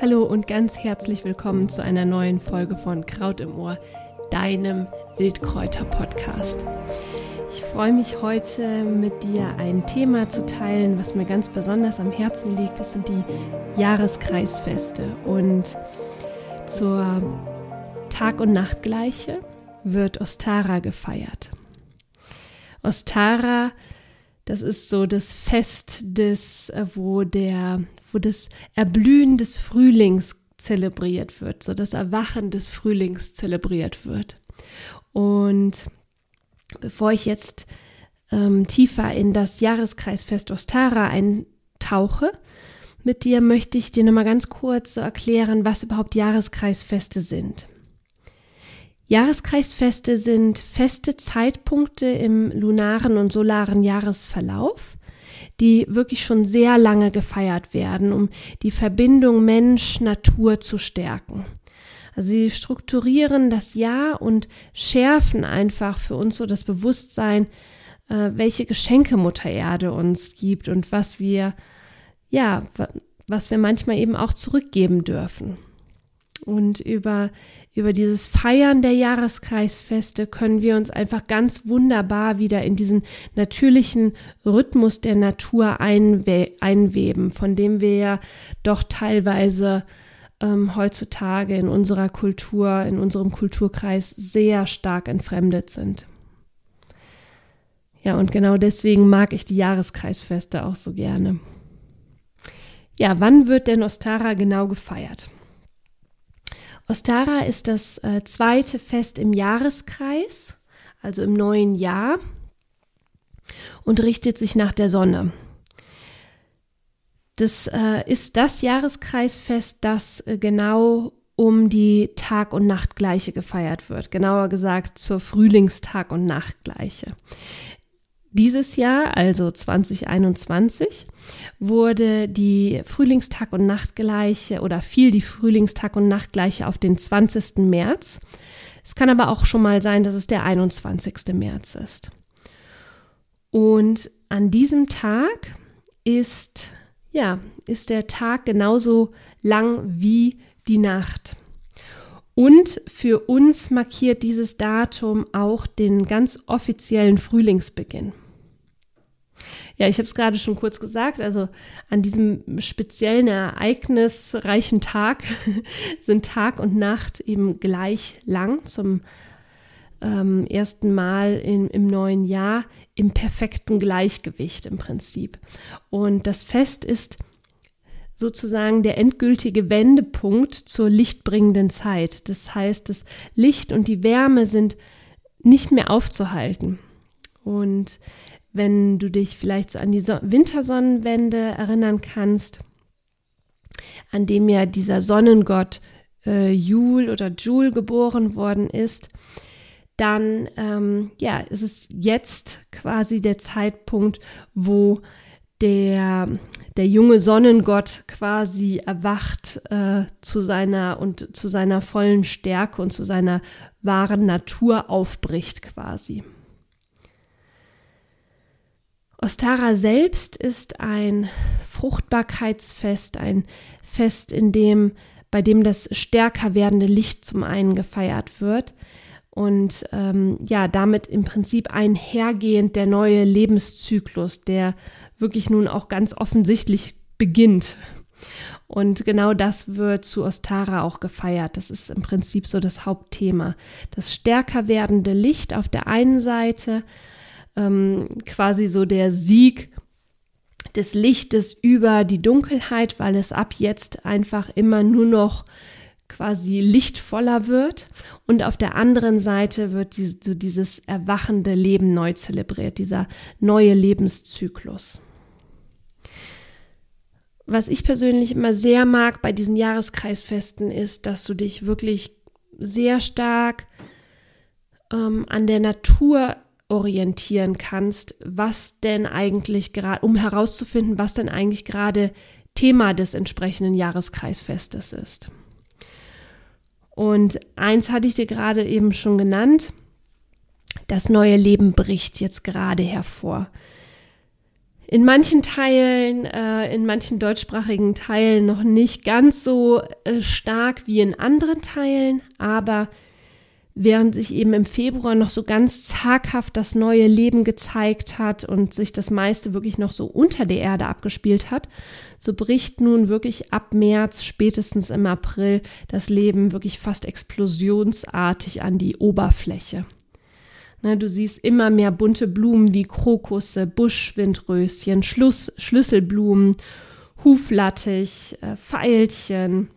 Hallo und ganz herzlich willkommen zu einer neuen Folge von Kraut im Ohr, deinem Wildkräuter-Podcast. Ich freue mich heute mit dir ein Thema zu teilen, was mir ganz besonders am Herzen liegt. Das sind die Jahreskreisfeste. Und zur Tag- und Nachtgleiche wird Ostara gefeiert. Ostara, das ist so das Fest des, wo der wo das Erblühen des Frühlings zelebriert wird, so das Erwachen des Frühlings zelebriert wird. Und bevor ich jetzt ähm, tiefer in das Jahreskreisfest Ostara eintauche, mit dir möchte ich dir nochmal ganz kurz so erklären, was überhaupt Jahreskreisfeste sind. Jahreskreisfeste sind feste Zeitpunkte im lunaren und solaren Jahresverlauf, die wirklich schon sehr lange gefeiert werden, um die Verbindung Mensch-Natur zu stärken. Also sie strukturieren das Jahr und schärfen einfach für uns so das Bewusstsein, äh, welche Geschenke Mutter Erde uns gibt und was wir, ja, was wir manchmal eben auch zurückgeben dürfen. Und über, über dieses Feiern der Jahreskreisfeste können wir uns einfach ganz wunderbar wieder in diesen natürlichen Rhythmus der Natur einwe einweben, von dem wir ja doch teilweise ähm, heutzutage in unserer Kultur, in unserem Kulturkreis sehr stark entfremdet sind. Ja, und genau deswegen mag ich die Jahreskreisfeste auch so gerne. Ja, wann wird denn Ostara genau gefeiert? Ostara ist das äh, zweite Fest im Jahreskreis, also im neuen Jahr, und richtet sich nach der Sonne. Das äh, ist das Jahreskreisfest, das äh, genau um die Tag- und Nachtgleiche gefeiert wird. Genauer gesagt zur Frühlingstag- und Nachtgleiche. Dieses Jahr, also 2021, wurde die Frühlingstag- und Nachtgleiche oder fiel die Frühlingstag- und Nachtgleiche auf den 20. März. Es kann aber auch schon mal sein, dass es der 21. März ist. Und an diesem Tag ist, ja, ist der Tag genauso lang wie die Nacht. Und für uns markiert dieses Datum auch den ganz offiziellen Frühlingsbeginn. Ja, ich habe es gerade schon kurz gesagt, also an diesem speziellen ereignisreichen Tag sind Tag und Nacht eben gleich lang zum ähm, ersten Mal in, im neuen Jahr im perfekten Gleichgewicht im Prinzip. Und das Fest ist sozusagen der endgültige Wendepunkt zur lichtbringenden Zeit. Das heißt, das Licht und die Wärme sind nicht mehr aufzuhalten. Und wenn du dich vielleicht so an die so Wintersonnenwende erinnern kannst, an dem ja dieser Sonnengott äh, Jul oder Jul geboren worden ist, dann ähm, ja, ist es jetzt quasi der Zeitpunkt, wo der, der junge Sonnengott quasi erwacht äh, zu seiner und zu seiner vollen Stärke und zu seiner wahren Natur aufbricht quasi. Ostara selbst ist ein Fruchtbarkeitsfest, ein Fest, in dem, bei dem das stärker werdende Licht zum einen gefeiert wird und ähm, ja, damit im Prinzip einhergehend der neue Lebenszyklus, der wirklich nun auch ganz offensichtlich beginnt. Und genau das wird zu Ostara auch gefeiert. Das ist im Prinzip so das Hauptthema. Das stärker werdende Licht auf der einen Seite, ähm, quasi so der Sieg des Lichtes über die Dunkelheit, weil es ab jetzt einfach immer nur noch quasi lichtvoller wird und auf der anderen Seite wird die, so dieses erwachende Leben neu zelebriert, dieser neue Lebenszyklus. Was ich persönlich immer sehr mag bei diesen Jahreskreisfesten ist, dass du dich wirklich sehr stark ähm, an der Natur orientieren kannst, was denn eigentlich gerade, um herauszufinden, was denn eigentlich gerade Thema des entsprechenden Jahreskreisfestes ist. Und eins hatte ich dir gerade eben schon genannt. Das neue Leben bricht jetzt gerade hervor. In manchen Teilen, äh, in manchen deutschsprachigen Teilen noch nicht ganz so äh, stark wie in anderen Teilen, aber während sich eben im Februar noch so ganz zaghaft das neue Leben gezeigt hat und sich das meiste wirklich noch so unter der Erde abgespielt hat, so bricht nun wirklich ab März, spätestens im April, das Leben wirklich fast explosionsartig an die Oberfläche. Ne, du siehst immer mehr bunte Blumen wie Krokusse, Buschwindröschen, Schluss, Schlüsselblumen, Huflattich, äh, Veilchen.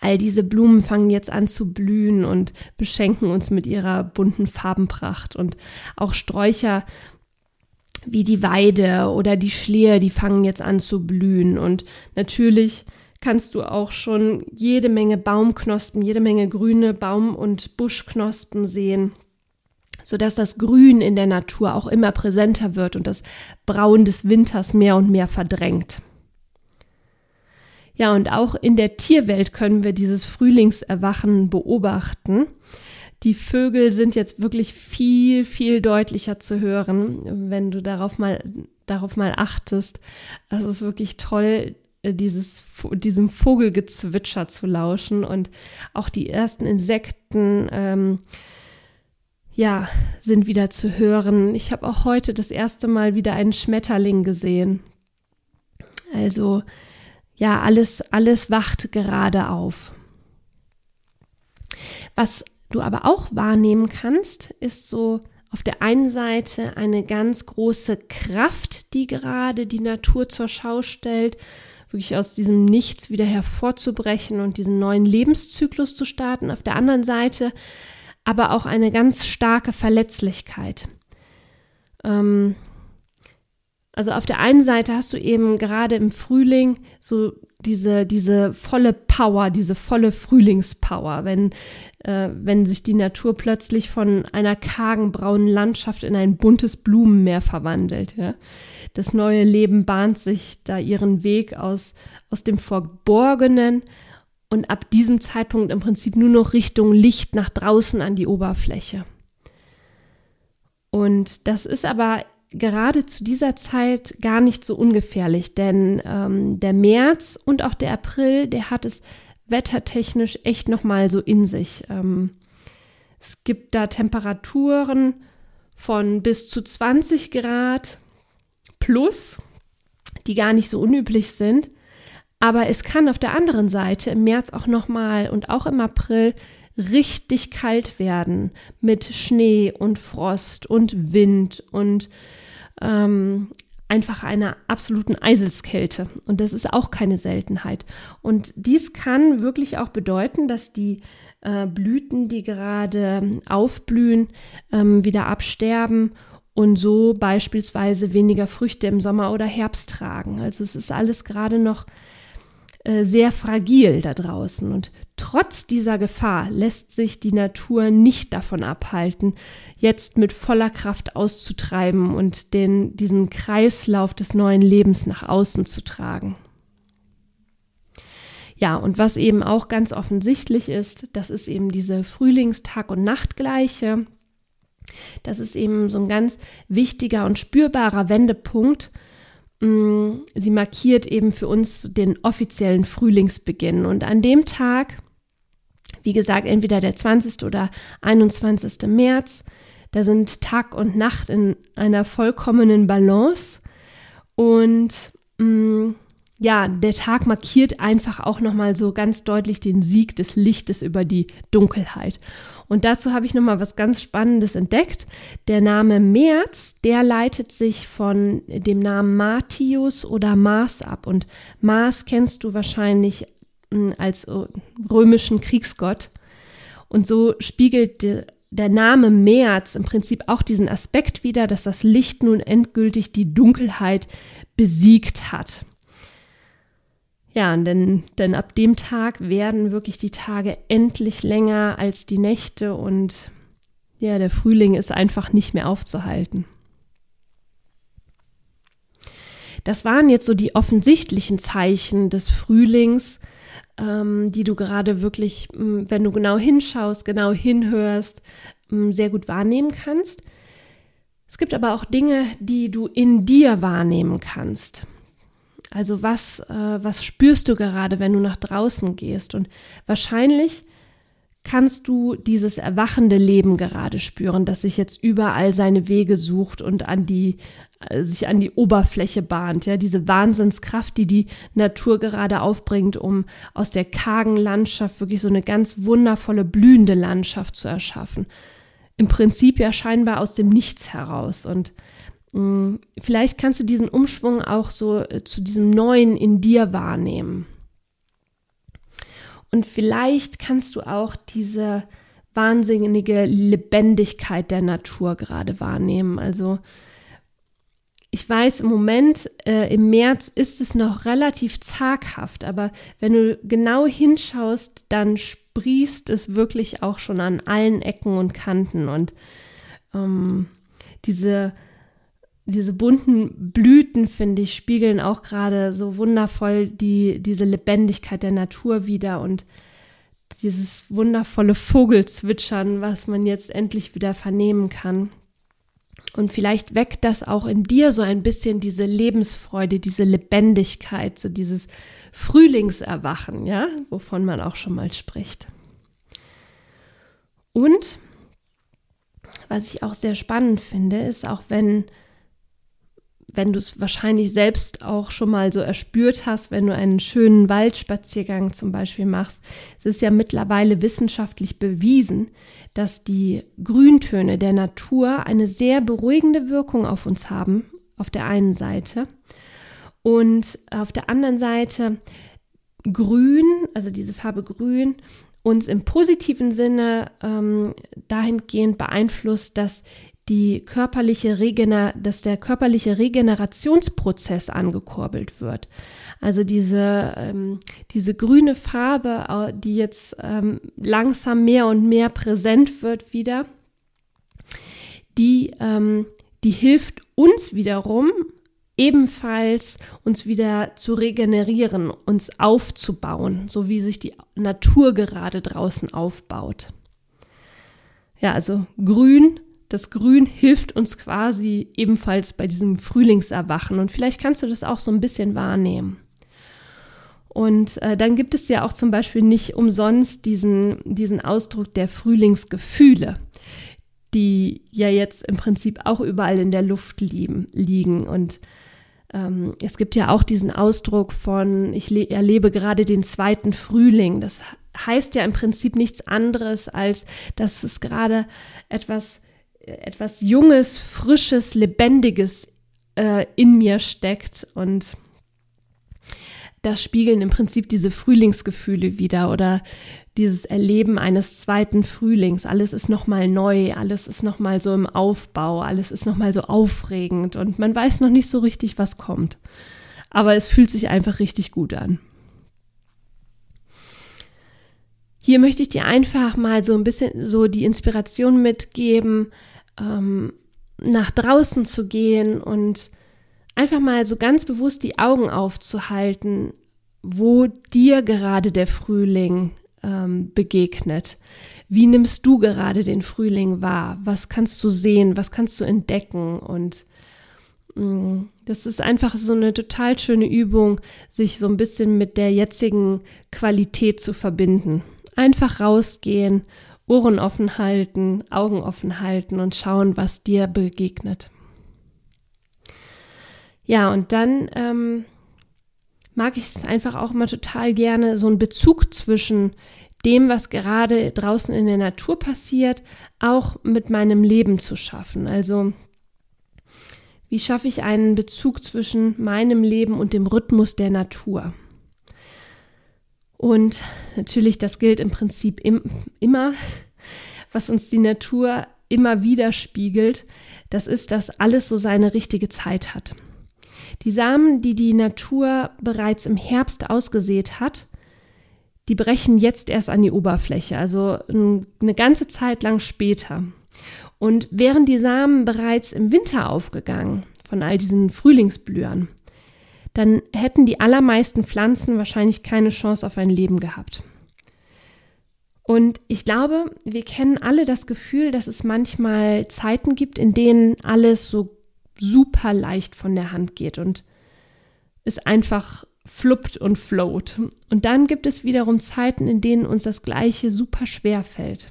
All diese Blumen fangen jetzt an zu blühen und beschenken uns mit ihrer bunten Farbenpracht. Und auch Sträucher wie die Weide oder die Schlehe, die fangen jetzt an zu blühen. Und natürlich kannst du auch schon jede Menge Baumknospen, jede Menge grüne Baum- und Buschknospen sehen sodass das Grün in der Natur auch immer präsenter wird und das Braun des Winters mehr und mehr verdrängt. Ja, und auch in der Tierwelt können wir dieses Frühlingserwachen beobachten. Die Vögel sind jetzt wirklich viel, viel deutlicher zu hören, wenn du darauf mal, darauf mal achtest. Es ist wirklich toll, dieses, diesem Vogelgezwitscher zu lauschen und auch die ersten Insekten. Ähm, ja, sind wieder zu hören. Ich habe auch heute das erste Mal wieder einen Schmetterling gesehen. Also ja, alles, alles wacht gerade auf. Was du aber auch wahrnehmen kannst, ist so auf der einen Seite eine ganz große Kraft, die gerade die Natur zur Schau stellt, wirklich aus diesem Nichts wieder hervorzubrechen und diesen neuen Lebenszyklus zu starten. Auf der anderen Seite aber auch eine ganz starke Verletzlichkeit. Ähm, also auf der einen Seite hast du eben gerade im Frühling so diese, diese volle Power, diese volle Frühlingspower, wenn, äh, wenn sich die Natur plötzlich von einer kargen braunen Landschaft in ein buntes Blumenmeer verwandelt. Ja? Das neue Leben bahnt sich da ihren Weg aus, aus dem Verborgenen und ab diesem Zeitpunkt im Prinzip nur noch Richtung Licht nach draußen an die Oberfläche. Und das ist aber gerade zu dieser Zeit gar nicht so ungefährlich, denn ähm, der März und auch der April, der hat es wettertechnisch echt nochmal so in sich. Ähm, es gibt da Temperaturen von bis zu 20 Grad plus, die gar nicht so unüblich sind. Aber es kann auf der anderen Seite im März auch nochmal und auch im April richtig kalt werden mit Schnee und Frost und Wind und ähm, einfach einer absoluten Eiseskälte. Und das ist auch keine Seltenheit. Und dies kann wirklich auch bedeuten, dass die äh, Blüten, die gerade aufblühen, ähm, wieder absterben und so beispielsweise weniger Früchte im Sommer oder Herbst tragen. Also es ist alles gerade noch äh, sehr fragil da draußen. Und trotz dieser Gefahr lässt sich die Natur nicht davon abhalten, jetzt mit voller Kraft auszutreiben und den, diesen Kreislauf des neuen Lebens nach außen zu tragen. Ja, und was eben auch ganz offensichtlich ist, das ist eben diese Frühlingstag- und Nachtgleiche. Das ist eben so ein ganz wichtiger und spürbarer Wendepunkt, sie markiert eben für uns den offiziellen Frühlingsbeginn. Und an dem Tag, wie gesagt, entweder der 20. oder 21. März, da sind Tag und Nacht in einer vollkommenen Balance. Und mh, mm, ja, der Tag markiert einfach auch nochmal so ganz deutlich den Sieg des Lichtes über die Dunkelheit. Und dazu habe ich nochmal was ganz Spannendes entdeckt. Der Name März, der leitet sich von dem Namen Martius oder Mars ab. Und Mars kennst du wahrscheinlich hm, als äh, römischen Kriegsgott. Und so spiegelt der Name März im Prinzip auch diesen Aspekt wider, dass das Licht nun endgültig die Dunkelheit besiegt hat. Ja, denn, denn ab dem Tag werden wirklich die Tage endlich länger als die Nächte und ja, der Frühling ist einfach nicht mehr aufzuhalten. Das waren jetzt so die offensichtlichen Zeichen des Frühlings, ähm, die du gerade wirklich, wenn du genau hinschaust, genau hinhörst, ähm, sehr gut wahrnehmen kannst. Es gibt aber auch Dinge, die du in dir wahrnehmen kannst. Also was, äh, was spürst du gerade, wenn du nach draußen gehst? Und wahrscheinlich kannst du dieses erwachende Leben gerade spüren, das sich jetzt überall seine Wege sucht und an die, äh, sich an die Oberfläche bahnt. Ja, diese Wahnsinnskraft, die die Natur gerade aufbringt, um aus der kargen Landschaft wirklich so eine ganz wundervolle, blühende Landschaft zu erschaffen. Im Prinzip ja scheinbar aus dem Nichts heraus. Und vielleicht kannst du diesen Umschwung auch so äh, zu diesem Neuen in dir wahrnehmen. Und vielleicht kannst du auch diese wahnsinnige Lebendigkeit der Natur gerade wahrnehmen. Also ich weiß, im Moment, äh, im März ist es noch relativ zaghaft, aber wenn du genau hinschaust, dann sprießt es wirklich auch schon an allen Ecken und Kanten. Und ähm, diese diese bunten Blüten, finde ich, spiegeln auch gerade so wundervoll die, diese Lebendigkeit der Natur wieder und dieses wundervolle Vogelzwitschern, was man jetzt endlich wieder vernehmen kann. Und vielleicht weckt das auch in dir so ein bisschen diese Lebensfreude, diese Lebendigkeit, so dieses Frühlingserwachen, ja, wovon man auch schon mal spricht. Und was ich auch sehr spannend finde, ist auch wenn wenn du es wahrscheinlich selbst auch schon mal so erspürt hast, wenn du einen schönen Waldspaziergang zum Beispiel machst. Es ist ja mittlerweile wissenschaftlich bewiesen, dass die Grüntöne der Natur eine sehr beruhigende Wirkung auf uns haben, auf der einen Seite. Und auf der anderen Seite grün, also diese Farbe grün, uns im positiven Sinne ähm, dahingehend beeinflusst, dass die körperliche Regener dass der körperliche Regenerationsprozess angekurbelt wird. Also diese, ähm, diese grüne Farbe, die jetzt ähm, langsam mehr und mehr präsent wird wieder, die, ähm, die hilft uns wiederum, ebenfalls uns wieder zu regenerieren, uns aufzubauen, so wie sich die Natur gerade draußen aufbaut. Ja, also grün das Grün hilft uns quasi ebenfalls bei diesem Frühlingserwachen und vielleicht kannst du das auch so ein bisschen wahrnehmen. Und äh, dann gibt es ja auch zum Beispiel nicht umsonst diesen, diesen Ausdruck der Frühlingsgefühle, die ja jetzt im Prinzip auch überall in der Luft liegen. liegen. Und ähm, es gibt ja auch diesen Ausdruck von, ich erlebe gerade den zweiten Frühling. Das heißt ja im Prinzip nichts anderes, als dass es gerade etwas etwas Junges, Frisches, Lebendiges äh, in mir steckt und das spiegeln im Prinzip diese Frühlingsgefühle wieder oder dieses Erleben eines zweiten Frühlings. Alles ist nochmal neu, alles ist nochmal so im Aufbau, alles ist nochmal so aufregend und man weiß noch nicht so richtig, was kommt. Aber es fühlt sich einfach richtig gut an. Hier möchte ich dir einfach mal so ein bisschen so die Inspiration mitgeben, ähm, nach draußen zu gehen und einfach mal so ganz bewusst die Augen aufzuhalten, wo dir gerade der Frühling ähm, begegnet. Wie nimmst du gerade den Frühling wahr? Was kannst du sehen? Was kannst du entdecken? Und mm, das ist einfach so eine total schöne Übung, sich so ein bisschen mit der jetzigen Qualität zu verbinden. Einfach rausgehen Ohren offen halten, Augen offen halten und schauen, was dir begegnet. Ja, und dann ähm, mag ich es einfach auch mal total gerne, so einen Bezug zwischen dem, was gerade draußen in der Natur passiert, auch mit meinem Leben zu schaffen. Also wie schaffe ich einen Bezug zwischen meinem Leben und dem Rhythmus der Natur? Und natürlich, das gilt im Prinzip im, immer, was uns die Natur immer wieder spiegelt, das ist, dass alles so seine richtige Zeit hat. Die Samen, die die Natur bereits im Herbst ausgesät hat, die brechen jetzt erst an die Oberfläche, also eine ganze Zeit lang später. Und wären die Samen bereits im Winter aufgegangen von all diesen Frühlingsblühern, dann hätten die allermeisten Pflanzen wahrscheinlich keine Chance auf ein Leben gehabt. Und ich glaube, wir kennen alle das Gefühl, dass es manchmal Zeiten gibt, in denen alles so super leicht von der Hand geht und es einfach fluppt und float. Und dann gibt es wiederum Zeiten, in denen uns das Gleiche super schwer fällt.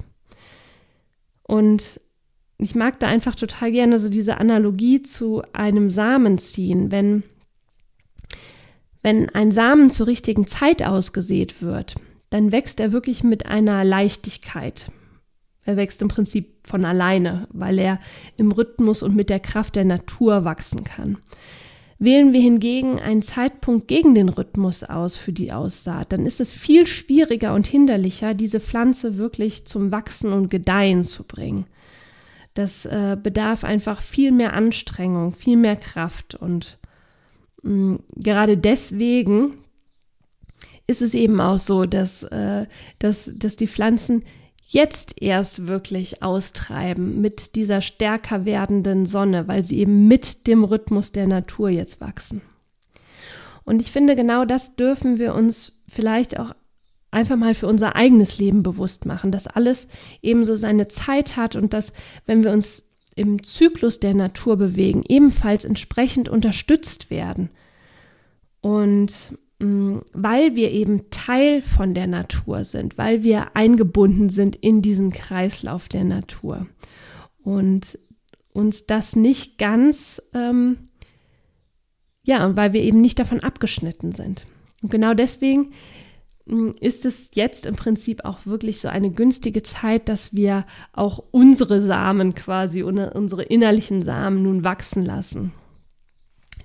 Und ich mag da einfach total gerne so diese Analogie zu einem Samen ziehen. Wenn, wenn ein Samen zur richtigen Zeit ausgesät wird, dann wächst er wirklich mit einer Leichtigkeit. Er wächst im Prinzip von alleine, weil er im Rhythmus und mit der Kraft der Natur wachsen kann. Wählen wir hingegen einen Zeitpunkt gegen den Rhythmus aus für die Aussaat, dann ist es viel schwieriger und hinderlicher, diese Pflanze wirklich zum Wachsen und Gedeihen zu bringen. Das äh, bedarf einfach viel mehr Anstrengung, viel mehr Kraft und gerade deswegen ist es eben auch so, dass, äh, dass, dass die Pflanzen jetzt erst wirklich austreiben mit dieser stärker werdenden Sonne, weil sie eben mit dem Rhythmus der Natur jetzt wachsen. Und ich finde, genau das dürfen wir uns vielleicht auch einfach mal für unser eigenes Leben bewusst machen, dass alles ebenso seine Zeit hat und dass, wenn wir uns im Zyklus der Natur bewegen, ebenfalls entsprechend unterstützt werden. Und Mm, weil wir eben Teil von der Natur sind, weil wir eingebunden sind in diesen Kreislauf der Natur und uns das nicht ganz, ähm, ja, weil wir eben nicht davon abgeschnitten sind. Und genau deswegen ist es jetzt im Prinzip auch wirklich so eine günstige Zeit, dass wir auch unsere Samen quasi, unsere innerlichen Samen nun wachsen lassen.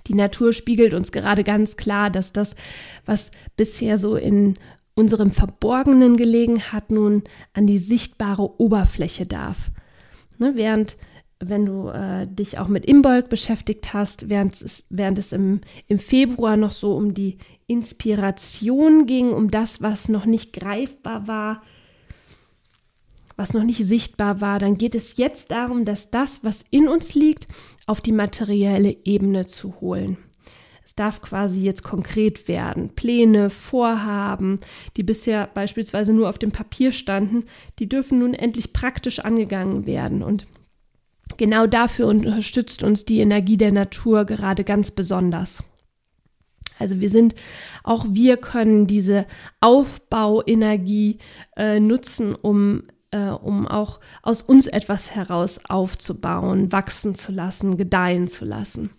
Die Natur spiegelt uns gerade ganz klar, dass das, was bisher so in unserem Verborgenen gelegen hat, nun an die sichtbare Oberfläche darf. Ne, während wenn du äh, dich auch mit Imbolg beschäftigt hast, während es, während es im, im Februar noch so um die Inspiration ging, um das, was noch nicht greifbar war, was noch nicht sichtbar war, dann geht es jetzt darum, dass das, was in uns liegt, auf die materielle Ebene zu holen. Es darf quasi jetzt konkret werden. Pläne, Vorhaben, die bisher beispielsweise nur auf dem Papier standen, die dürfen nun endlich praktisch angegangen werden. Und genau dafür unterstützt uns die Energie der Natur gerade ganz besonders. Also wir sind, auch wir können diese Aufbauenergie äh, nutzen, um äh, um auch aus uns etwas heraus aufzubauen, wachsen zu lassen, gedeihen zu lassen.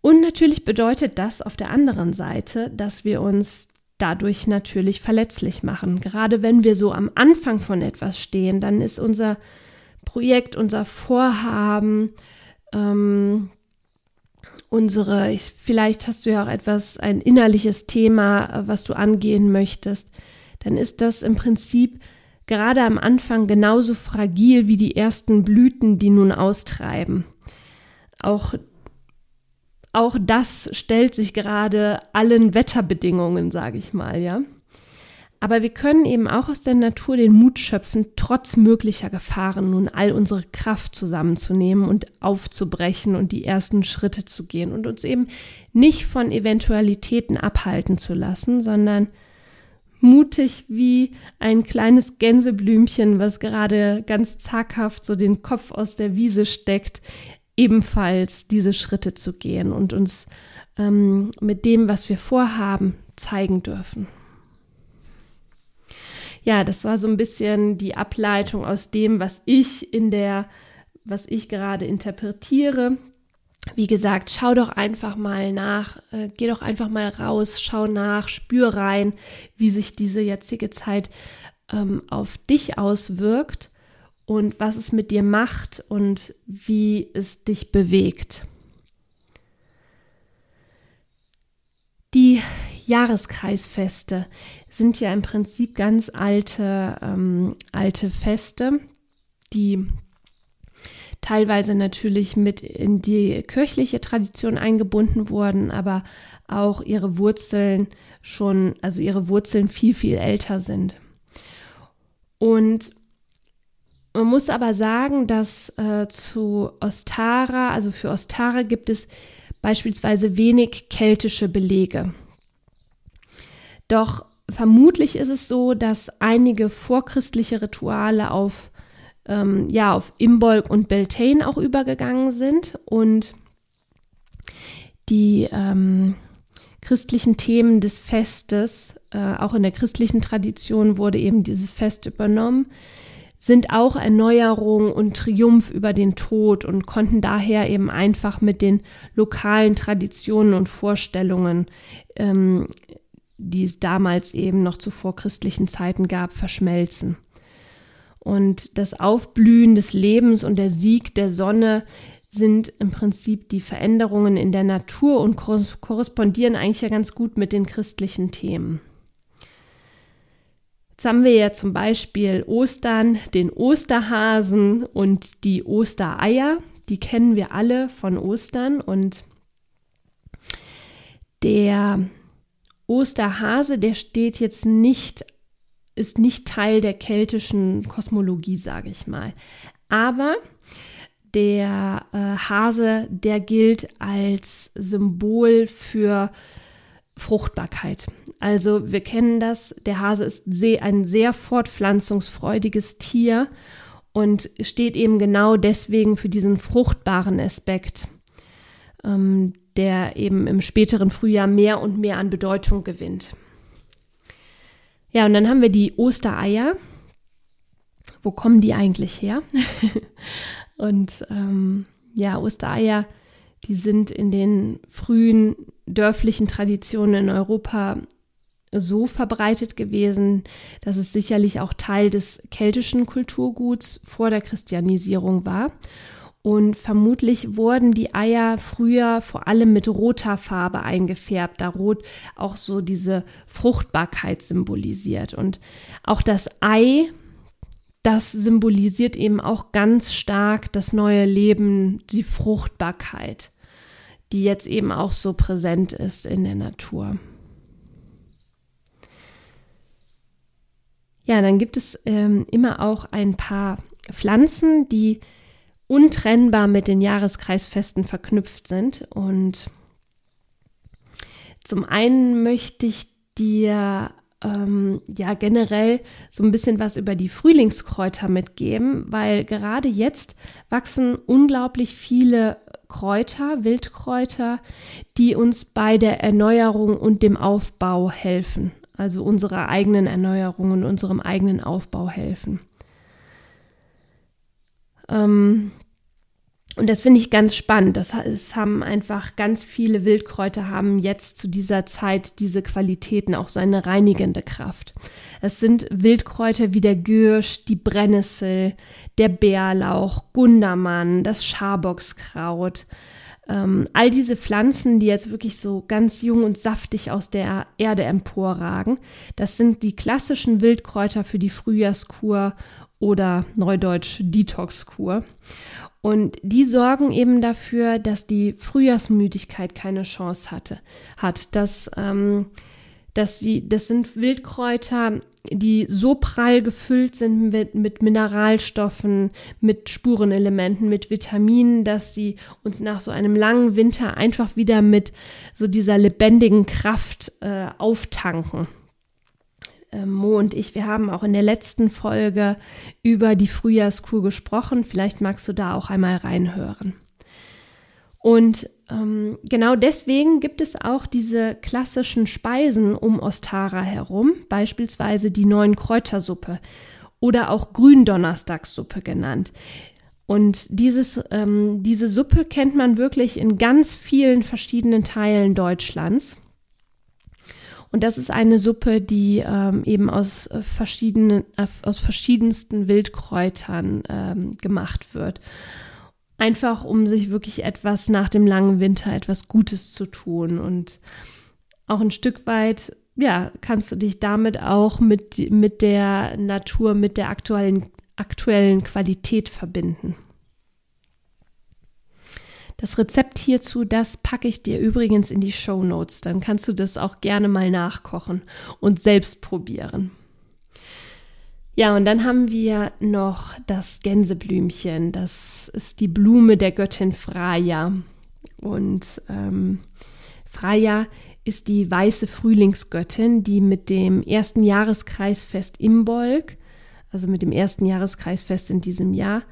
Und natürlich bedeutet das auf der anderen Seite, dass wir uns dadurch natürlich verletzlich machen. Gerade wenn wir so am Anfang von etwas stehen, dann ist unser Projekt, unser Vorhaben, ähm, unsere, vielleicht hast du ja auch etwas, ein innerliches Thema, äh, was du angehen möchtest, dann ist das im Prinzip gerade am Anfang genauso fragil wie die ersten Blüten, die nun austreiben. Auch, auch das stellt sich gerade allen Wetterbedingungen, sage ich mal, ja. Aber wir können eben auch aus der Natur den Mut schöpfen, trotz möglicher Gefahren nun all unsere Kraft zusammenzunehmen und aufzubrechen und die ersten Schritte zu gehen und uns eben nicht von Eventualitäten abhalten zu lassen, sondern mutig wie ein kleines Gänseblümchen, was gerade ganz zaghaft so den Kopf aus der Wiese steckt, ebenfalls diese Schritte zu gehen und uns ähm, mit dem, was wir vorhaben, zeigen dürfen. Ja, das war so ein bisschen die Ableitung aus dem, was ich in der, was ich gerade interpretiere wie gesagt, schau doch einfach mal nach, äh, geh doch einfach mal raus, schau nach, spür rein, wie sich diese jetzige Zeit ähm, auf dich auswirkt und was es mit dir macht und wie es dich bewegt. Die Jahreskreisfeste sind ja im Prinzip ganz alte, ähm, alte Feste, die teilweise natürlich mit in die kirchliche Tradition eingebunden wurden, aber auch ihre Wurzeln schon, also ihre Wurzeln viel, viel älter sind. Und man muss aber sagen, dass äh, zu Ostara, also für Ostara gibt es beispielsweise wenig keltische Belege. Doch vermutlich ist es so, dass einige vorchristliche Rituale auf, ähm, ja, auf Imbolg und Beltane auch übergegangen sind und die ähm, christlichen Themen des Festes, äh, auch in der christlichen Tradition wurde eben dieses Fest übernommen, sind auch Erneuerung und Triumph über den Tod und konnten daher eben einfach mit den lokalen Traditionen und Vorstellungen, ähm, die es damals eben noch zu vorchristlichen Zeiten gab, verschmelzen. Und das Aufblühen des Lebens und der Sieg der Sonne sind im Prinzip die Veränderungen in der Natur und korrespondieren eigentlich ja ganz gut mit den christlichen Themen. Jetzt haben wir ja zum Beispiel Ostern, den Osterhasen und die Ostereier. Die kennen wir alle von Ostern. Und der Osterhase, der steht jetzt nicht, ist nicht Teil der keltischen Kosmologie, sage ich mal. Aber der äh, Hase, der gilt als Symbol für Fruchtbarkeit. Also wir kennen das, der Hase ist sehr, ein sehr fortpflanzungsfreudiges Tier und steht eben genau deswegen für diesen fruchtbaren Aspekt, ähm, der eben im späteren Frühjahr mehr und mehr an Bedeutung gewinnt. Ja, und dann haben wir die Ostereier. Wo kommen die eigentlich her? und ähm, ja, Ostereier, die sind in den frühen dörflichen Traditionen in Europa so verbreitet gewesen, dass es sicherlich auch Teil des keltischen Kulturguts vor der Christianisierung war. Und vermutlich wurden die Eier früher vor allem mit roter Farbe eingefärbt, da Rot auch so diese Fruchtbarkeit symbolisiert. Und auch das Ei, das symbolisiert eben auch ganz stark das neue Leben, die Fruchtbarkeit die jetzt eben auch so präsent ist in der Natur. Ja, dann gibt es ähm, immer auch ein paar Pflanzen, die untrennbar mit den Jahreskreisfesten verknüpft sind. Und zum einen möchte ich dir ähm, ja generell so ein bisschen was über die Frühlingskräuter mitgeben, weil gerade jetzt wachsen unglaublich viele Kräuter, Wildkräuter, die uns bei der Erneuerung und dem Aufbau helfen. Also unserer eigenen Erneuerung und unserem eigenen Aufbau helfen. Ähm, und das finde ich ganz spannend. Das es haben einfach ganz viele Wildkräuter haben jetzt zu dieser Zeit diese Qualitäten, auch so eine reinigende Kraft. Es sind Wildkräuter wie der Gürsch, die Brennnessel, der Bärlauch, Gundermann, das Schaboxkraut. Ähm, all diese Pflanzen, die jetzt wirklich so ganz jung und saftig aus der Erde emporragen, das sind die klassischen Wildkräuter für die Frühjahrskur oder neudeutsch Detoxkur. Und die sorgen eben dafür, dass die Frühjahrsmüdigkeit keine Chance hatte, hat. Dass, ähm, dass sie, das sind Wildkräuter, die so prall gefüllt sind mit, mit Mineralstoffen, mit Spurenelementen, mit Vitaminen, dass sie uns nach so einem langen Winter einfach wieder mit so dieser lebendigen Kraft äh, auftanken. Äh, Mo und ich, wir haben auch in der letzten Folge über die Frühjahrskur gesprochen. Vielleicht magst du da auch einmal reinhören. Und ähm, genau deswegen gibt es auch diese klassischen Speisen um Ostara herum, beispielsweise die neuen Kräutersuppe oder auch Gründonnerstagssuppe genannt. Und dieses, ähm, diese Suppe kennt man wirklich in ganz vielen verschiedenen Teilen Deutschlands. Und das ist eine Suppe, die ähm, eben aus äh, verschiedenen, äh, aus verschiedensten Wildkräutern ähm, gemacht wird. Einfach um sich wirklich etwas nach dem langen Winter etwas Gutes zu tun. Und auch ein Stück weit, ja, kannst du dich damit auch mit, mit der Natur, mit der aktuellen, aktuellen Qualität verbinden. Das Rezept hierzu, das packe ich dir übrigens in die Show Notes. Dann kannst du das auch gerne mal nachkochen und selbst probieren. Ja, und dann haben wir noch das Gänseblümchen. Das ist die Blume der Göttin Freya. Und ähm, Freya ist die weiße Frühlingsgöttin, die mit dem ersten Jahreskreisfest Imbolg, also mit dem ersten Jahreskreisfest in diesem Jahr,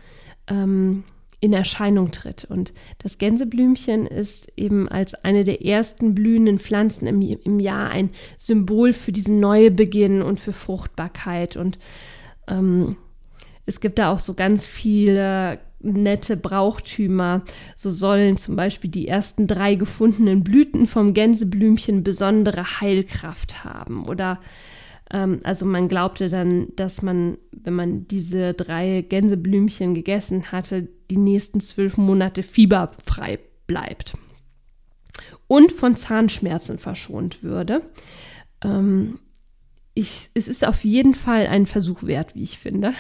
ähm, in Erscheinung tritt. Und das Gänseblümchen ist eben als eine der ersten blühenden Pflanzen im, im Jahr ein Symbol für diesen Neubeginn und für Fruchtbarkeit. Und ähm, es gibt da auch so ganz viele nette Brauchtümer. So sollen zum Beispiel die ersten drei gefundenen Blüten vom Gänseblümchen besondere Heilkraft haben. Oder ähm, also man glaubte dann, dass man, wenn man diese drei Gänseblümchen gegessen hatte, die nächsten zwölf Monate fieberfrei bleibt. Und von Zahnschmerzen verschont würde. Ähm, ich, es ist auf jeden Fall ein Versuch wert, wie ich finde.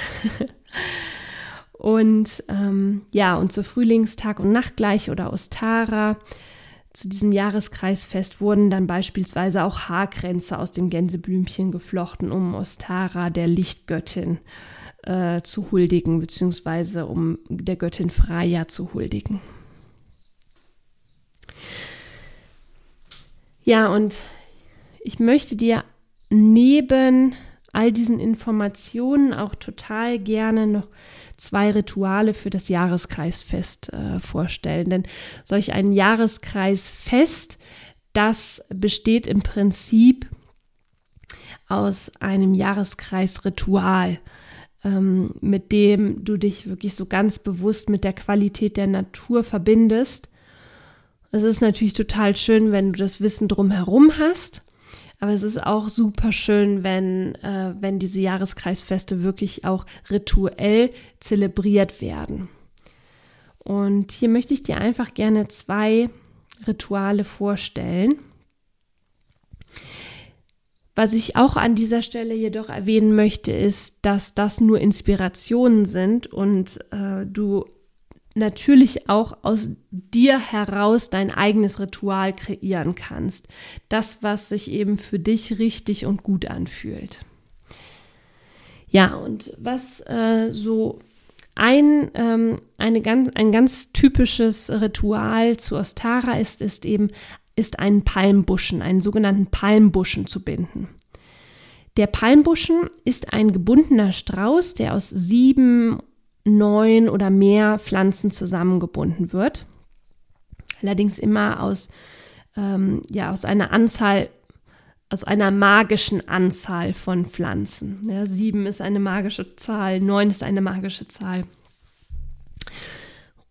Und ähm, ja, und zur Frühlingstag- und Nachtgleiche oder Ostara, zu diesem Jahreskreisfest wurden dann beispielsweise auch Haarkränze aus dem Gänseblümchen geflochten, um Ostara, der Lichtgöttin, äh, zu huldigen, beziehungsweise um der Göttin Freya zu huldigen. Ja, und ich möchte dir neben all diesen Informationen auch total gerne noch zwei Rituale für das Jahreskreisfest äh, vorstellen. Denn solch ein Jahreskreisfest, das besteht im Prinzip aus einem Jahreskreisritual, ähm, mit dem du dich wirklich so ganz bewusst mit der Qualität der Natur verbindest. Es ist natürlich total schön, wenn du das Wissen drumherum hast. Aber es ist auch super schön, wenn, äh, wenn diese Jahreskreisfeste wirklich auch rituell zelebriert werden. Und hier möchte ich dir einfach gerne zwei Rituale vorstellen. Was ich auch an dieser Stelle jedoch erwähnen möchte, ist, dass das nur Inspirationen sind und äh, du natürlich auch aus dir heraus dein eigenes Ritual kreieren kannst. Das, was sich eben für dich richtig und gut anfühlt. Ja, und was äh, so ein, ähm, eine ganz, ein ganz typisches Ritual zu Ostara ist, ist eben, ist einen Palmbuschen, einen sogenannten Palmbuschen zu binden. Der Palmbuschen ist ein gebundener Strauß, der aus sieben neun oder mehr Pflanzen zusammengebunden wird. Allerdings immer aus, ähm, ja, aus einer Anzahl, aus einer magischen Anzahl von Pflanzen. Ja, sieben ist eine magische Zahl, neun ist eine magische Zahl.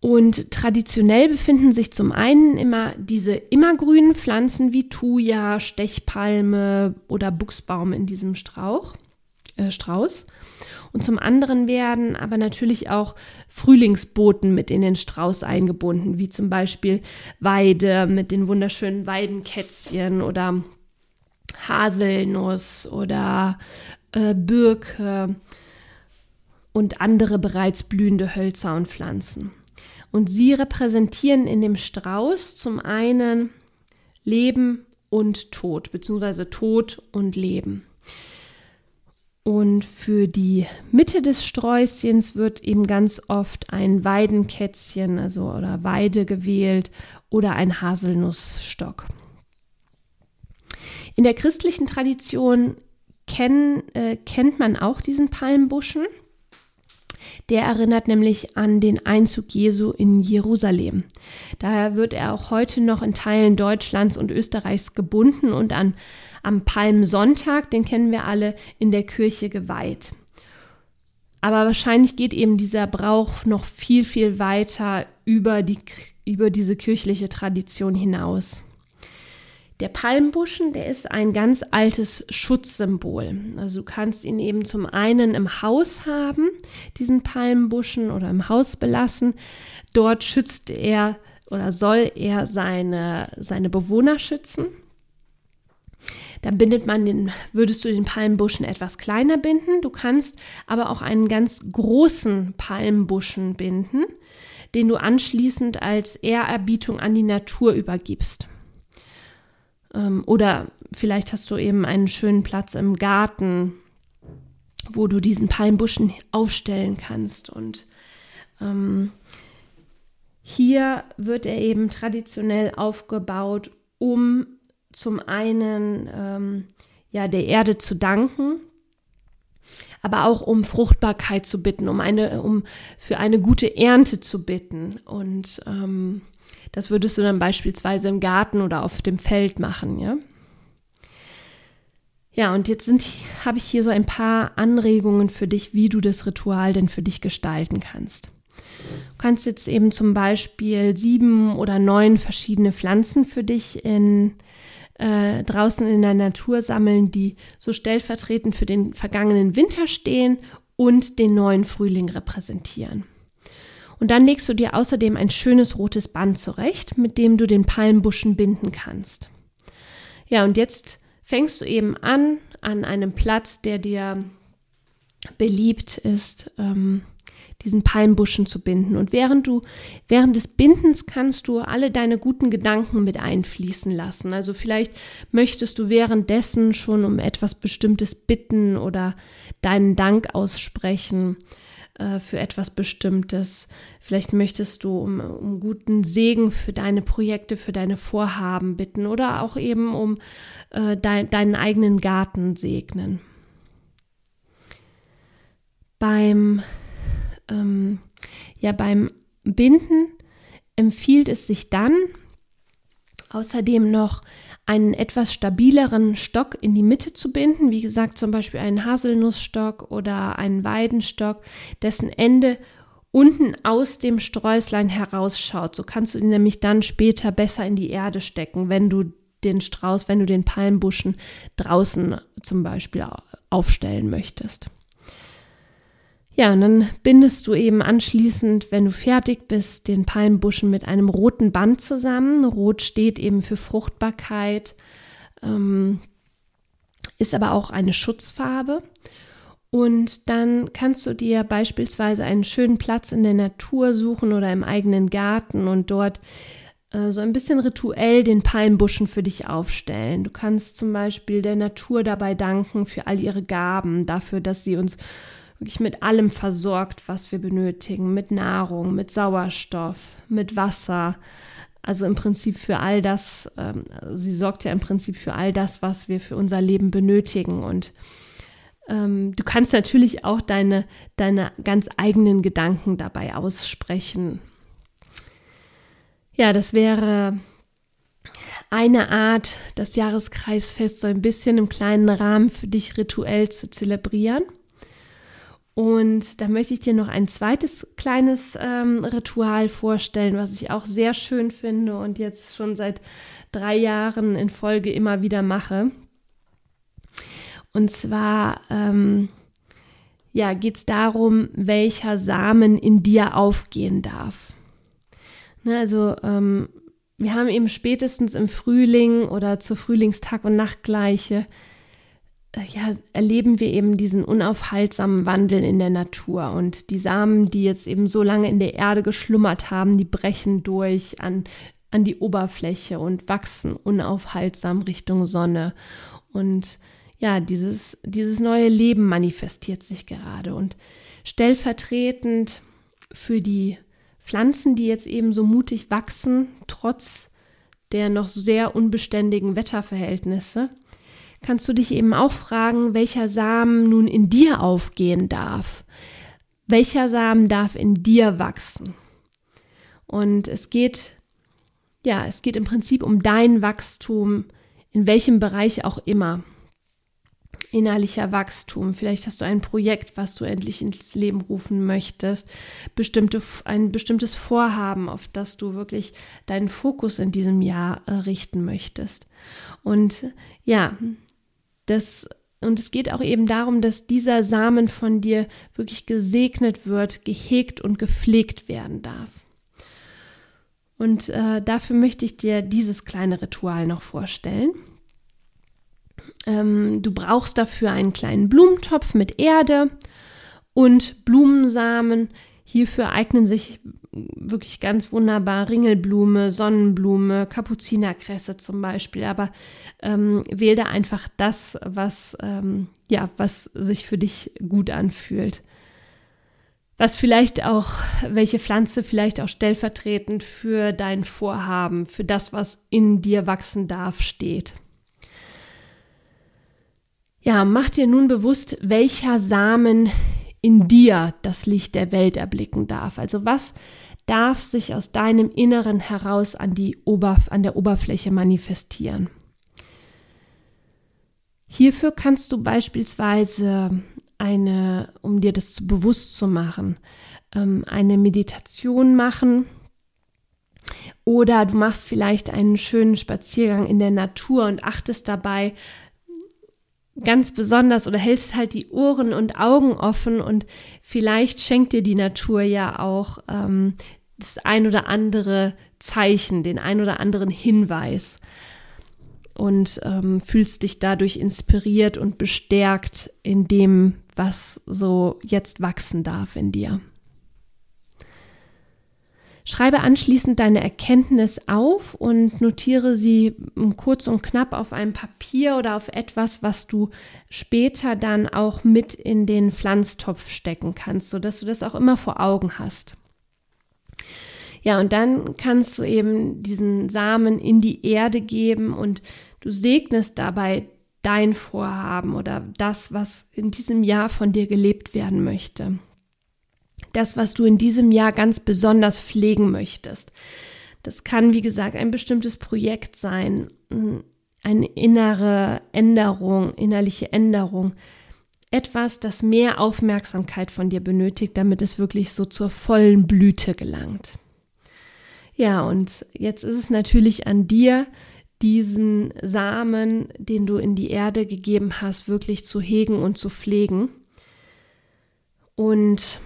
Und traditionell befinden sich zum einen immer diese immergrünen Pflanzen wie Thuja, Stechpalme oder Buchsbaum in diesem Strauch, äh, Strauß. Und zum anderen werden aber natürlich auch Frühlingsboten mit in den Strauß eingebunden, wie zum Beispiel Weide mit den wunderschönen Weidenkätzchen oder Haselnuss oder äh, Birke und andere bereits blühende Hölzer und Pflanzen. Und sie repräsentieren in dem Strauß zum einen Leben und Tod, beziehungsweise Tod und Leben. Und für die Mitte des Sträußchens wird eben ganz oft ein Weidenkätzchen, also oder Weide gewählt oder ein Haselnussstock. In der christlichen Tradition kenn, äh, kennt man auch diesen Palmbuschen. Der erinnert nämlich an den Einzug Jesu in Jerusalem. Daher wird er auch heute noch in Teilen Deutschlands und Österreichs gebunden und an am Palmsonntag, den kennen wir alle, in der Kirche geweiht. Aber wahrscheinlich geht eben dieser Brauch noch viel, viel weiter über, die, über diese kirchliche Tradition hinaus. Der Palmbuschen, der ist ein ganz altes Schutzsymbol. Also du kannst ihn eben zum einen im Haus haben, diesen Palmbuschen oder im Haus belassen. Dort schützt er oder soll er seine, seine Bewohner schützen. Dann bindet man den, würdest du den Palmbuschen etwas kleiner binden. Du kannst aber auch einen ganz großen Palmbuschen binden, den du anschließend als Ehrerbietung an die Natur übergibst. Ähm, oder vielleicht hast du eben einen schönen Platz im Garten, wo du diesen Palmbuschen aufstellen kannst. Und ähm, hier wird er eben traditionell aufgebaut, um zum einen ähm, ja der Erde zu danken, aber auch um Fruchtbarkeit zu bitten, um eine, um für eine gute Ernte zu bitten. Und ähm, das würdest du dann beispielsweise im Garten oder auf dem Feld machen, ja. Ja, und jetzt habe ich hier so ein paar Anregungen für dich, wie du das Ritual denn für dich gestalten kannst. Du kannst jetzt eben zum Beispiel sieben oder neun verschiedene Pflanzen für dich in, äh, draußen in der Natur sammeln, die so stellvertretend für den vergangenen Winter stehen und den neuen Frühling repräsentieren. Und dann legst du dir außerdem ein schönes rotes Band zurecht, mit dem du den Palmbuschen binden kannst. Ja, und jetzt fängst du eben an, an einem Platz, der dir beliebt ist, ähm, diesen Palmbuschen zu binden. Und während du, während des Bindens kannst du alle deine guten Gedanken mit einfließen lassen. Also vielleicht möchtest du währenddessen schon um etwas Bestimmtes bitten oder deinen Dank aussprechen. Äh, für etwas Bestimmtes. Vielleicht möchtest du um, um guten Segen für deine Projekte, für deine Vorhaben bitten oder auch eben um äh, dein, deinen eigenen Garten segnen. Beim, ähm, ja, beim Binden empfiehlt es sich dann, außerdem noch einen etwas stabileren Stock in die Mitte zu binden, wie gesagt zum Beispiel einen Haselnussstock oder einen Weidenstock, dessen Ende unten aus dem Sträuslein herausschaut. So kannst du ihn nämlich dann später besser in die Erde stecken, wenn du den Strauß, wenn du den Palmbuschen draußen zum Beispiel aufstellen möchtest. Ja, und dann bindest du eben anschließend, wenn du fertig bist, den Palmbuschen mit einem roten Band zusammen. Rot steht eben für Fruchtbarkeit, ähm, ist aber auch eine Schutzfarbe. Und dann kannst du dir beispielsweise einen schönen Platz in der Natur suchen oder im eigenen Garten und dort äh, so ein bisschen rituell den Palmbuschen für dich aufstellen. Du kannst zum Beispiel der Natur dabei danken für all ihre Gaben, dafür, dass sie uns wirklich mit allem versorgt, was wir benötigen, mit Nahrung, mit Sauerstoff, mit Wasser. Also im Prinzip für all das, ähm, sie sorgt ja im Prinzip für all das, was wir für unser Leben benötigen. Und ähm, du kannst natürlich auch deine, deine ganz eigenen Gedanken dabei aussprechen. Ja, das wäre eine Art, das Jahreskreisfest so ein bisschen im kleinen Rahmen für dich rituell zu zelebrieren. Und da möchte ich dir noch ein zweites kleines ähm, Ritual vorstellen, was ich auch sehr schön finde und jetzt schon seit drei Jahren in Folge immer wieder mache. Und zwar ähm, ja, geht es darum, welcher Samen in dir aufgehen darf. Ne, also ähm, wir haben eben spätestens im Frühling oder zur Frühlingstag und Nachtgleiche ja, erleben wir eben diesen unaufhaltsamen Wandel in der Natur. Und die Samen, die jetzt eben so lange in der Erde geschlummert haben, die brechen durch an, an die Oberfläche und wachsen unaufhaltsam Richtung Sonne. Und ja, dieses, dieses neue Leben manifestiert sich gerade. Und stellvertretend für die Pflanzen, die jetzt eben so mutig wachsen, trotz der noch sehr unbeständigen Wetterverhältnisse, kannst du dich eben auch fragen, welcher Samen nun in dir aufgehen darf. Welcher Samen darf in dir wachsen? Und es geht, ja, es geht im Prinzip um dein Wachstum, in welchem Bereich auch immer. Innerlicher Wachstum. Vielleicht hast du ein Projekt, was du endlich ins Leben rufen möchtest. Bestimmte, ein bestimmtes Vorhaben, auf das du wirklich deinen Fokus in diesem Jahr äh, richten möchtest. Und ja, das, und es geht auch eben darum, dass dieser Samen von dir wirklich gesegnet wird, gehegt und gepflegt werden darf. Und äh, dafür möchte ich dir dieses kleine Ritual noch vorstellen. Ähm, du brauchst dafür einen kleinen Blumentopf mit Erde und Blumensamen. Hierfür eignen sich wirklich ganz wunderbar Ringelblume, Sonnenblume, Kapuzinerkresse zum Beispiel. Aber ähm, wähl da einfach das, was, ähm, ja, was sich für dich gut anfühlt. was vielleicht auch, welche Pflanze vielleicht auch stellvertretend für dein Vorhaben, für das, was in dir wachsen darf, steht. Ja, mach dir nun bewusst, welcher Samen in dir das Licht der Welt erblicken darf. Also was darf sich aus deinem Inneren heraus an, die Oberf an der Oberfläche manifestieren. Hierfür kannst du beispielsweise eine, um dir das bewusst zu machen, ähm, eine Meditation machen oder du machst vielleicht einen schönen Spaziergang in der Natur und achtest dabei ganz besonders oder hältst halt die Ohren und Augen offen und vielleicht schenkt dir die Natur ja auch ähm, das ein oder andere Zeichen, den ein oder anderen Hinweis und ähm, fühlst dich dadurch inspiriert und bestärkt in dem, was so jetzt wachsen darf in dir. Schreibe anschließend deine Erkenntnis auf und notiere sie kurz und knapp auf einem Papier oder auf etwas, was du später dann auch mit in den Pflanztopf stecken kannst, sodass du das auch immer vor Augen hast. Ja, und dann kannst du eben diesen Samen in die Erde geben und du segnest dabei dein Vorhaben oder das, was in diesem Jahr von dir gelebt werden möchte. Das, was du in diesem Jahr ganz besonders pflegen möchtest. Das kann, wie gesagt, ein bestimmtes Projekt sein, eine innere Änderung, innerliche Änderung. Etwas, das mehr Aufmerksamkeit von dir benötigt, damit es wirklich so zur vollen Blüte gelangt. Ja, und jetzt ist es natürlich an dir, diesen Samen, den du in die Erde gegeben hast, wirklich zu hegen und zu pflegen. Und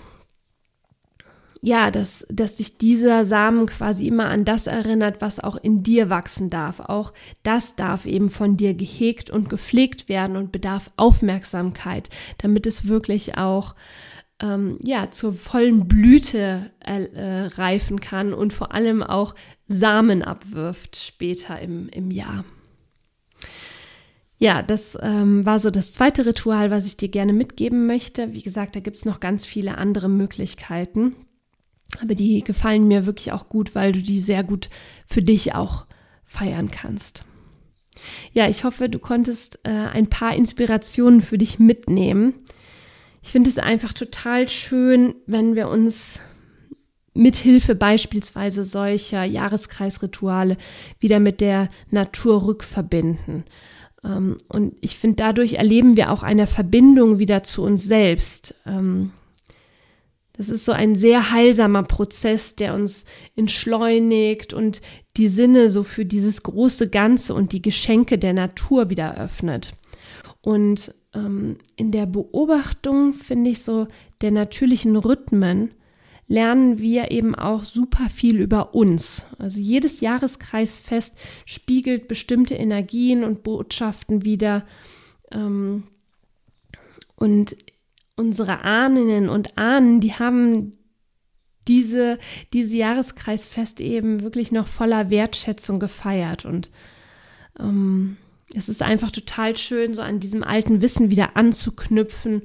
ja, dass, dass sich dieser Samen quasi immer an das erinnert, was auch in dir wachsen darf. Auch das darf eben von dir gehegt und gepflegt werden und bedarf Aufmerksamkeit, damit es wirklich auch ähm, ja, zur vollen Blüte äh, reifen kann und vor allem auch Samen abwirft später im, im Jahr. Ja, das ähm, war so das zweite Ritual, was ich dir gerne mitgeben möchte. Wie gesagt, da gibt es noch ganz viele andere Möglichkeiten. Aber die gefallen mir wirklich auch gut, weil du die sehr gut für dich auch feiern kannst. Ja, ich hoffe, du konntest äh, ein paar Inspirationen für dich mitnehmen. Ich finde es einfach total schön, wenn wir uns mithilfe beispielsweise solcher Jahreskreisrituale wieder mit der Natur rückverbinden. Ähm, und ich finde, dadurch erleben wir auch eine Verbindung wieder zu uns selbst. Das ist so ein sehr heilsamer Prozess, der uns entschleunigt und die Sinne so für dieses große Ganze und die Geschenke der Natur wieder öffnet. Und ähm, in der Beobachtung, finde ich, so der natürlichen Rhythmen, lernen wir eben auch super viel über uns. Also jedes Jahreskreisfest spiegelt bestimmte Energien und Botschaften wieder. Ähm, und unsere Ahnen und Ahnen, die haben diese, diese Jahreskreisfeste eben wirklich noch voller Wertschätzung gefeiert. Und ähm, es ist einfach total schön, so an diesem alten Wissen wieder anzuknüpfen,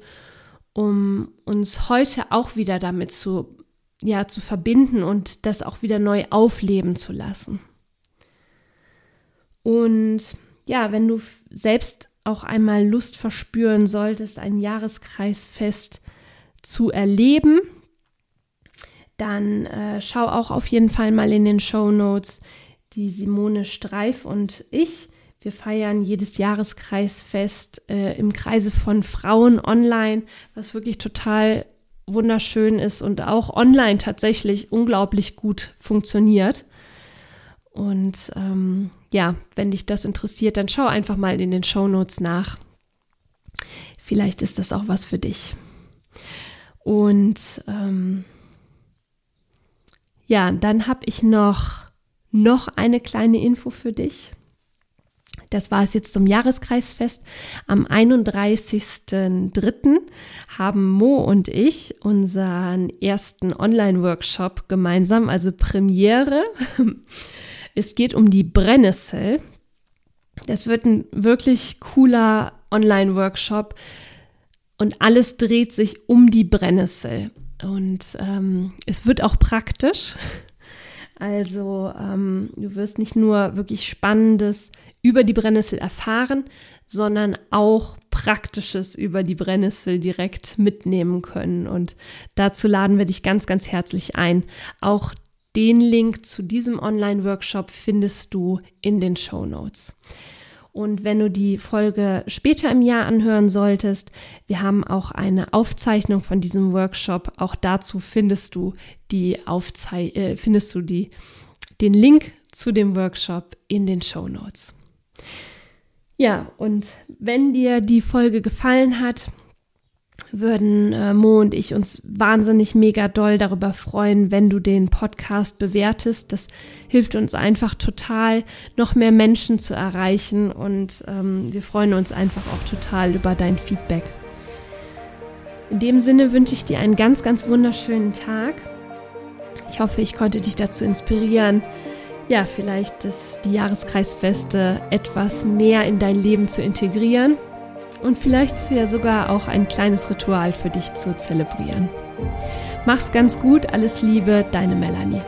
um uns heute auch wieder damit zu, ja, zu verbinden und das auch wieder neu aufleben zu lassen. Und ja, wenn du selbst auch einmal Lust verspüren solltest, ein Jahreskreisfest zu erleben, dann äh, schau auch auf jeden Fall mal in den Show Notes. Die Simone Streif und ich wir feiern jedes Jahreskreisfest äh, im Kreise von Frauen online, was wirklich total wunderschön ist und auch online tatsächlich unglaublich gut funktioniert. Und ähm, ja, wenn dich das interessiert, dann schau einfach mal in den Show Notes nach. Vielleicht ist das auch was für dich. Und ähm, ja, dann habe ich noch, noch eine kleine Info für dich. Das war es jetzt zum Jahreskreisfest. Am 31.03. haben Mo und ich unseren ersten Online-Workshop gemeinsam, also Premiere. Es geht um die Brennnessel. Das wird ein wirklich cooler Online-Workshop und alles dreht sich um die Brennnessel. Und ähm, es wird auch praktisch. Also ähm, du wirst nicht nur wirklich Spannendes über die Brennnessel erfahren, sondern auch Praktisches über die Brennnessel direkt mitnehmen können. Und dazu laden wir dich ganz, ganz herzlich ein. Auch den Link zu diesem Online-Workshop findest du in den Show Notes. Und wenn du die Folge später im Jahr anhören solltest, wir haben auch eine Aufzeichnung von diesem Workshop. Auch dazu findest du die Aufzei äh, findest du die, den Link zu dem Workshop in den Show Notes. Ja, und wenn dir die Folge gefallen hat, würden äh, Mo und ich uns wahnsinnig mega doll darüber freuen, wenn du den Podcast bewertest. Das hilft uns einfach total, noch mehr Menschen zu erreichen und ähm, wir freuen uns einfach auch total über dein Feedback. In dem Sinne wünsche ich dir einen ganz, ganz wunderschönen Tag. Ich hoffe, ich konnte dich dazu inspirieren, ja, vielleicht das, die Jahreskreisfeste etwas mehr in dein Leben zu integrieren und vielleicht ja sogar auch ein kleines Ritual für dich zu zelebrieren. Mach's ganz gut, alles Liebe, deine Melanie.